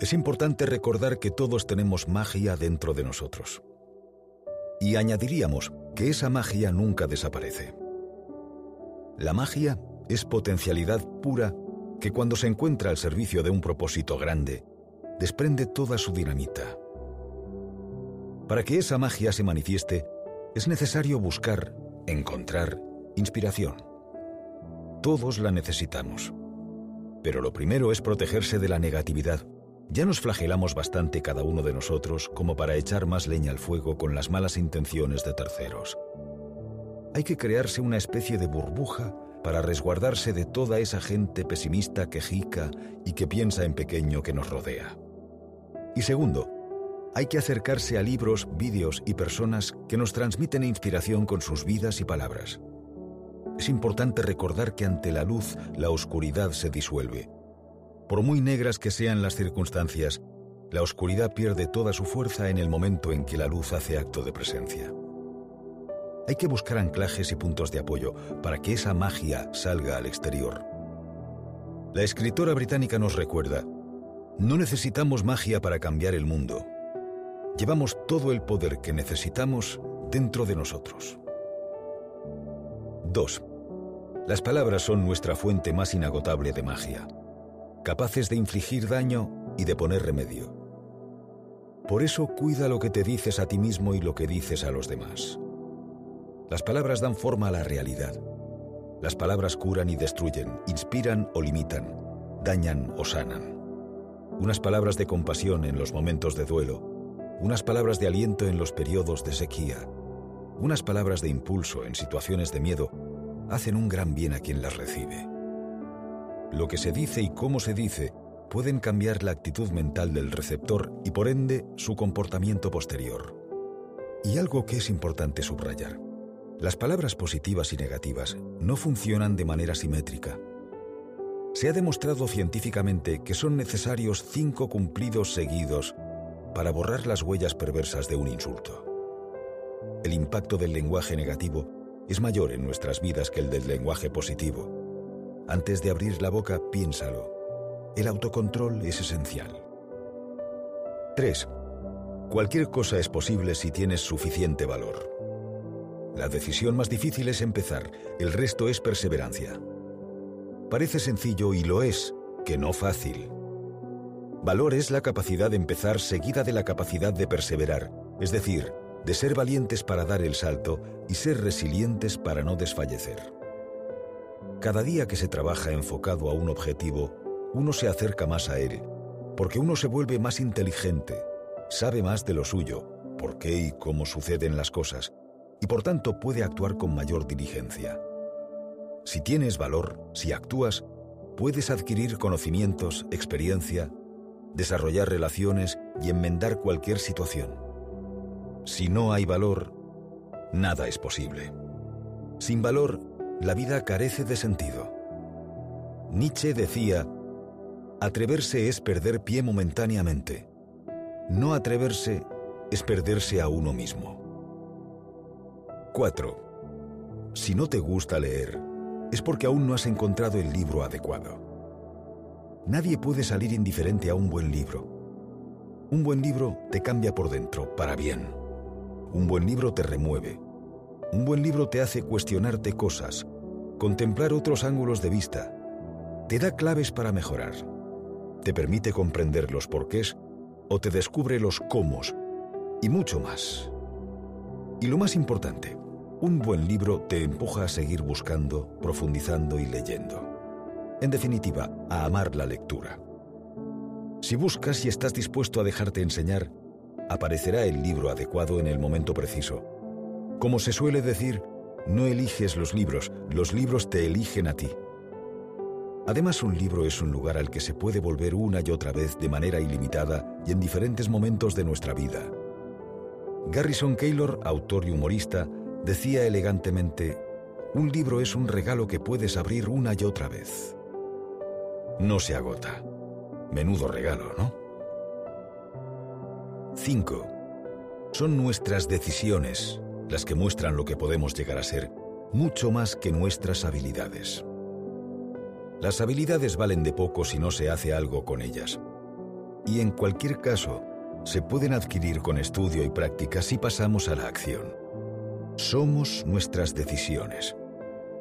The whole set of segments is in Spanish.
es importante recordar que todos tenemos magia dentro de nosotros. Y añadiríamos que esa magia nunca desaparece. La magia es potencialidad pura que cuando se encuentra al servicio de un propósito grande, desprende toda su dinamita. Para que esa magia se manifieste, es necesario buscar, encontrar, inspiración. Todos la necesitamos. Pero lo primero es protegerse de la negatividad. Ya nos flagelamos bastante cada uno de nosotros como para echar más leña al fuego con las malas intenciones de terceros. Hay que crearse una especie de burbuja para resguardarse de toda esa gente pesimista que jica y que piensa en pequeño que nos rodea. Y segundo, hay que acercarse a libros, vídeos y personas que nos transmiten inspiración con sus vidas y palabras. Es importante recordar que ante la luz la oscuridad se disuelve. Por muy negras que sean las circunstancias, la oscuridad pierde toda su fuerza en el momento en que la luz hace acto de presencia. Hay que buscar anclajes y puntos de apoyo para que esa magia salga al exterior. La escritora británica nos recuerda, no necesitamos magia para cambiar el mundo. Llevamos todo el poder que necesitamos dentro de nosotros. 2. Las palabras son nuestra fuente más inagotable de magia, capaces de infligir daño y de poner remedio. Por eso cuida lo que te dices a ti mismo y lo que dices a los demás. Las palabras dan forma a la realidad. Las palabras curan y destruyen, inspiran o limitan, dañan o sanan. Unas palabras de compasión en los momentos de duelo, unas palabras de aliento en los periodos de sequía, unas palabras de impulso en situaciones de miedo, hacen un gran bien a quien las recibe. Lo que se dice y cómo se dice pueden cambiar la actitud mental del receptor y por ende su comportamiento posterior. Y algo que es importante subrayar. Las palabras positivas y negativas no funcionan de manera simétrica. Se ha demostrado científicamente que son necesarios cinco cumplidos seguidos para borrar las huellas perversas de un insulto. El impacto del lenguaje negativo es mayor en nuestras vidas que el del lenguaje positivo. Antes de abrir la boca, piénsalo. El autocontrol es esencial. 3. Cualquier cosa es posible si tienes suficiente valor. La decisión más difícil es empezar, el resto es perseverancia. Parece sencillo y lo es, que no fácil. Valor es la capacidad de empezar seguida de la capacidad de perseverar, es decir, de ser valientes para dar el salto y ser resilientes para no desfallecer. Cada día que se trabaja enfocado a un objetivo, uno se acerca más a él, porque uno se vuelve más inteligente, sabe más de lo suyo, por qué y cómo suceden las cosas, y por tanto puede actuar con mayor diligencia. Si tienes valor, si actúas, puedes adquirir conocimientos, experiencia, desarrollar relaciones y enmendar cualquier situación. Si no hay valor, nada es posible. Sin valor, la vida carece de sentido. Nietzsche decía, atreverse es perder pie momentáneamente. No atreverse es perderse a uno mismo. 4. Si no te gusta leer, es porque aún no has encontrado el libro adecuado. Nadie puede salir indiferente a un buen libro. Un buen libro te cambia por dentro, para bien. Un buen libro te remueve. Un buen libro te hace cuestionarte cosas, contemplar otros ángulos de vista. Te da claves para mejorar. Te permite comprender los porqués o te descubre los cómo y mucho más. Y lo más importante, un buen libro te empuja a seguir buscando, profundizando y leyendo. En definitiva, a amar la lectura. Si buscas y estás dispuesto a dejarte enseñar, aparecerá el libro adecuado en el momento preciso. Como se suele decir, no eliges los libros, los libros te eligen a ti. Además, un libro es un lugar al que se puede volver una y otra vez de manera ilimitada y en diferentes momentos de nuestra vida. Garrison Keillor, autor y humorista, Decía elegantemente, un libro es un regalo que puedes abrir una y otra vez. No se agota. Menudo regalo, ¿no? 5. Son nuestras decisiones las que muestran lo que podemos llegar a ser, mucho más que nuestras habilidades. Las habilidades valen de poco si no se hace algo con ellas. y en cualquier caso, se pueden adquirir con estudio y práctica si pasamos a la acción. Somos nuestras decisiones.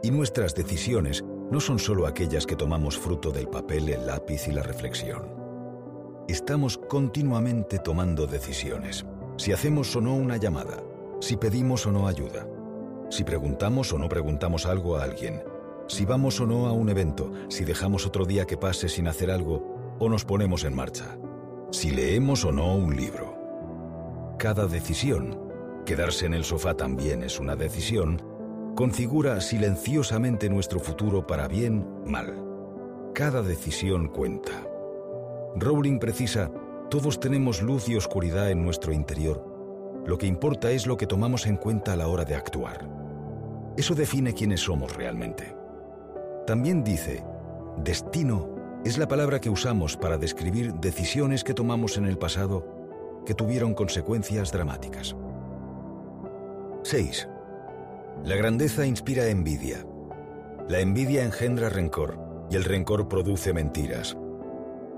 Y nuestras decisiones no son solo aquellas que tomamos fruto del papel, el lápiz y la reflexión. Estamos continuamente tomando decisiones. Si hacemos o no una llamada, si pedimos o no ayuda, si preguntamos o no preguntamos algo a alguien, si vamos o no a un evento, si dejamos otro día que pase sin hacer algo o nos ponemos en marcha, si leemos o no un libro. Cada decisión, quedarse en el sofá también es una decisión, configura silenciosamente nuestro futuro para bien, mal. Cada decisión cuenta. Rowling precisa, todos tenemos luz y oscuridad en nuestro interior. Lo que importa es lo que tomamos en cuenta a la hora de actuar. Eso define quiénes somos realmente. También dice, destino es la palabra que usamos para describir decisiones que tomamos en el pasado que tuvieron consecuencias dramáticas. 6. La grandeza inspira envidia. La envidia engendra rencor y el rencor produce mentiras.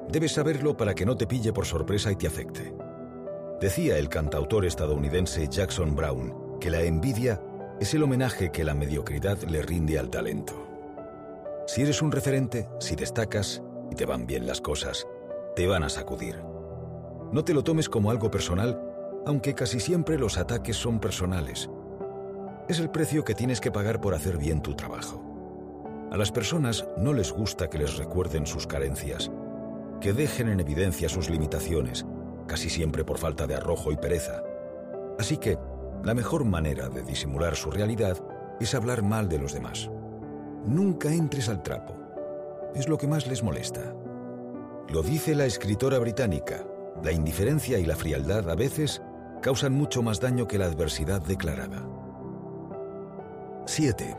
Debes saberlo para que no te pille por sorpresa y te afecte. Decía el cantautor estadounidense Jackson Brown que la envidia es el homenaje que la mediocridad le rinde al talento. Si eres un referente, si destacas y te van bien las cosas, te van a sacudir. No te lo tomes como algo personal, aunque casi siempre los ataques son personales. Es el precio que tienes que pagar por hacer bien tu trabajo. A las personas no les gusta que les recuerden sus carencias, que dejen en evidencia sus limitaciones, casi siempre por falta de arrojo y pereza. Así que, la mejor manera de disimular su realidad es hablar mal de los demás. Nunca entres al trapo. Es lo que más les molesta. Lo dice la escritora británica. La indiferencia y la frialdad a veces causan mucho más daño que la adversidad declarada. 7.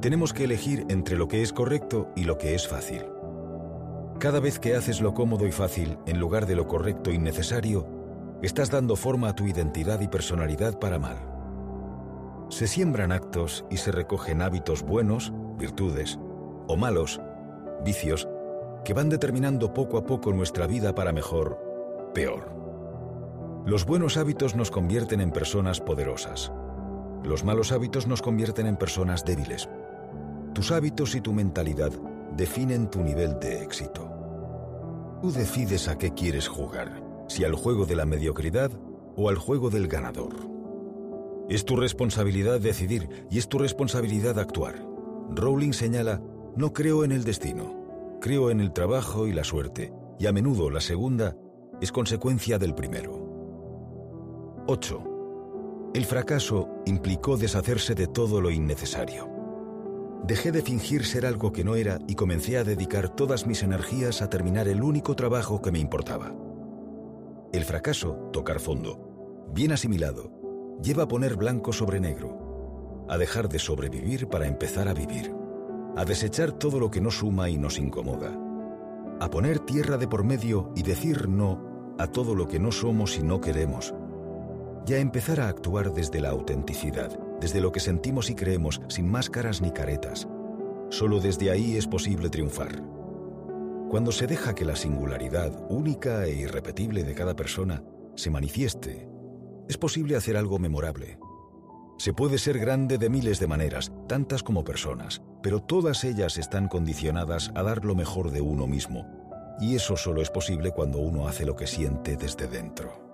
Tenemos que elegir entre lo que es correcto y lo que es fácil. Cada vez que haces lo cómodo y fácil en lugar de lo correcto y necesario, estás dando forma a tu identidad y personalidad para mal. Se siembran actos y se recogen hábitos buenos, virtudes, o malos, vicios, que van determinando poco a poco nuestra vida para mejor, peor. Los buenos hábitos nos convierten en personas poderosas. Los malos hábitos nos convierten en personas débiles. Tus hábitos y tu mentalidad definen tu nivel de éxito. Tú decides a qué quieres jugar, si al juego de la mediocridad o al juego del ganador. Es tu responsabilidad decidir y es tu responsabilidad actuar. Rowling señala, no creo en el destino, creo en el trabajo y la suerte, y a menudo la segunda es consecuencia del primero. 8. El fracaso implicó deshacerse de todo lo innecesario. Dejé de fingir ser algo que no era y comencé a dedicar todas mis energías a terminar el único trabajo que me importaba. El fracaso, tocar fondo, bien asimilado, lleva a poner blanco sobre negro, a dejar de sobrevivir para empezar a vivir, a desechar todo lo que no suma y nos incomoda, a poner tierra de por medio y decir no a todo lo que no somos y no queremos, y a empezar a actuar desde la autenticidad, desde lo que sentimos y creemos, sin máscaras ni caretas. Solo desde ahí es posible triunfar. Cuando se deja que la singularidad única e irrepetible de cada persona se manifieste, es posible hacer algo memorable. Se puede ser grande de miles de maneras, tantas como personas, pero todas ellas están condicionadas a dar lo mejor de uno mismo, y eso solo es posible cuando uno hace lo que siente desde dentro.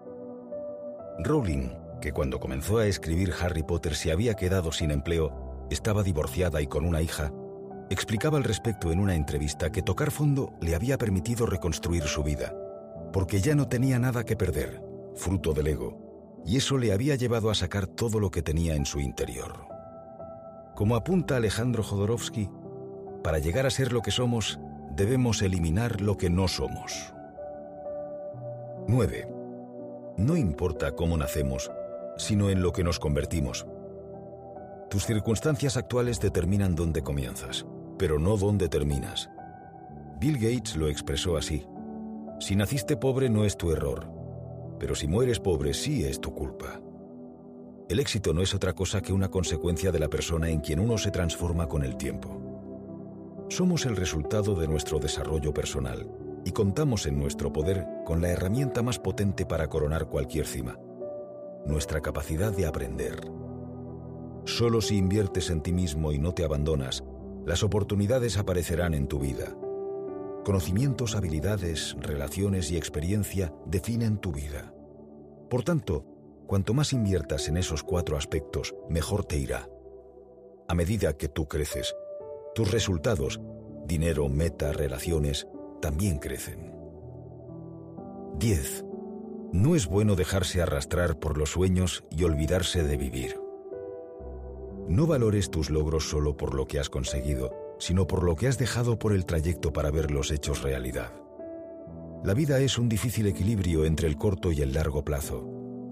Rowling, que cuando comenzó a escribir Harry Potter se había quedado sin empleo, estaba divorciada y con una hija, explicaba al respecto en una entrevista que tocar fondo le había permitido reconstruir su vida, porque ya no tenía nada que perder, fruto del ego, y eso le había llevado a sacar todo lo que tenía en su interior. Como apunta Alejandro Jodorowsky, para llegar a ser lo que somos, debemos eliminar lo que no somos. 9. No importa cómo nacemos, sino en lo que nos convertimos. Tus circunstancias actuales determinan dónde comienzas, pero no dónde terminas. Bill Gates lo expresó así. Si naciste pobre no es tu error, pero si mueres pobre sí es tu culpa. El éxito no es otra cosa que una consecuencia de la persona en quien uno se transforma con el tiempo. Somos el resultado de nuestro desarrollo personal y contamos en nuestro poder con la herramienta más potente para coronar cualquier cima, nuestra capacidad de aprender. Solo si inviertes en ti mismo y no te abandonas, las oportunidades aparecerán en tu vida. Conocimientos, habilidades, relaciones y experiencia definen tu vida. Por tanto, cuanto más inviertas en esos cuatro aspectos, mejor te irá. A medida que tú creces, tus resultados, dinero, meta, relaciones, también crecen. 10. No es bueno dejarse arrastrar por los sueños y olvidarse de vivir. No valores tus logros solo por lo que has conseguido, sino por lo que has dejado por el trayecto para verlos hechos realidad. La vida es un difícil equilibrio entre el corto y el largo plazo,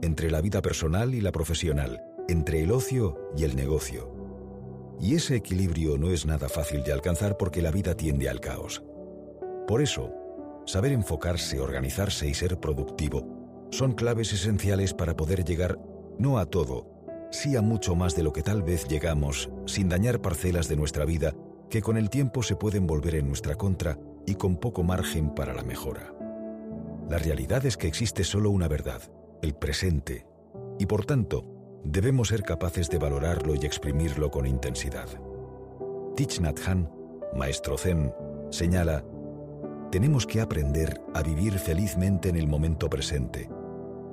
entre la vida personal y la profesional, entre el ocio y el negocio. Y ese equilibrio no es nada fácil de alcanzar porque la vida tiende al caos. Por eso, saber enfocarse, organizarse y ser productivo son claves esenciales para poder llegar no a todo, sí a mucho más de lo que tal vez llegamos, sin dañar parcelas de nuestra vida que con el tiempo se pueden volver en nuestra contra y con poco margen para la mejora. La realidad es que existe solo una verdad, el presente, y por tanto, debemos ser capaces de valorarlo y exprimirlo con intensidad. Thich Nhat Hanh, maestro Zen, señala tenemos que aprender a vivir felizmente en el momento presente,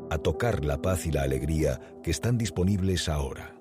a tocar la paz y la alegría que están disponibles ahora.